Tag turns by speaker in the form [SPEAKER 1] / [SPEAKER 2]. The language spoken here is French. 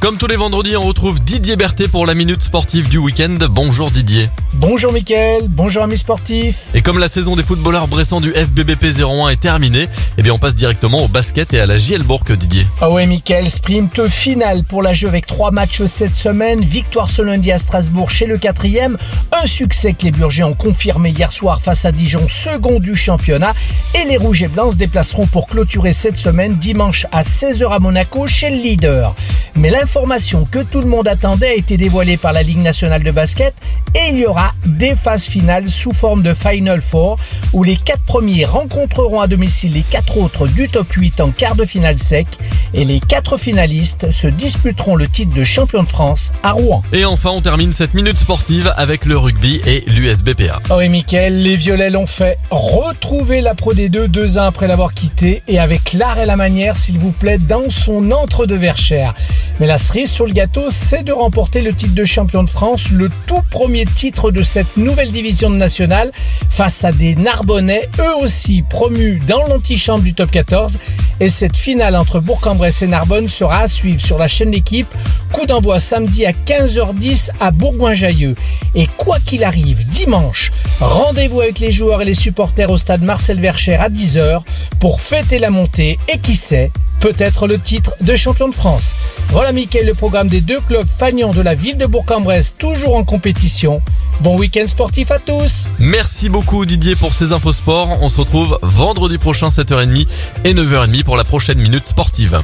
[SPEAKER 1] Comme tous les vendredis, on retrouve Didier Berthet pour la minute sportive du week-end. Bonjour Didier.
[SPEAKER 2] Bonjour Mickaël, bonjour amis sportifs.
[SPEAKER 1] Et comme la saison des footballeurs bressants du FBBP 01 est terminée, eh bien on passe directement au basket et à la JL Bourg Didier.
[SPEAKER 2] Ah ouais Mickaël, sprint final pour la jeu avec trois matchs cette semaine. Victoire ce lundi à Strasbourg chez le quatrième. Un succès que les Burgers ont confirmé hier soir face à Dijon, second du championnat. Et les Rouges et Blancs se déplaceront pour clôturer cette semaine dimanche à 16h à Monaco chez le leader. Mais l'information que tout le monde attendait a été dévoilée par la Ligue nationale de basket et il y aura des phases finales sous forme de Final Four où les quatre premiers rencontreront à domicile les quatre autres du top 8 en quart de finale sec et les quatre finalistes se disputeront le titre de champion de France à Rouen.
[SPEAKER 1] Et enfin, on termine cette minute sportive avec le rugby et l'USBPA.
[SPEAKER 2] Oh et Mickaël, les Violets l'ont fait. Retrouver la Pro D2 deux ans après l'avoir quitté et avec l'art et la manière, s'il vous plaît, dans son entre de Verchères. Mais la cerise sur le gâteau, c'est de remporter le titre de champion de France, le tout premier titre de cette nouvelle division nationale face à des Narbonnais, eux aussi promus dans l'antichambre du top 14. Et cette finale entre Bourg-en-Bresse et Narbonne sera à suivre sur la chaîne L'équipe. Coup d'envoi samedi à 15h10 à Bourgoin-Jailleux. Et quoi qu'il arrive, dimanche, rendez-vous avec les joueurs et les supporters au stade Marcel Vercher à 10h pour fêter la montée et qui sait, peut-être le titre de champion de France. Voilà Mickaël, le programme des deux clubs fagnons de la ville de Bourg-en-Bresse, toujours en compétition. Bon week-end sportif à tous
[SPEAKER 1] Merci beaucoup Didier pour ces infos sport. On se retrouve vendredi prochain 7h30 et 9h30 pour la prochaine minute sportive.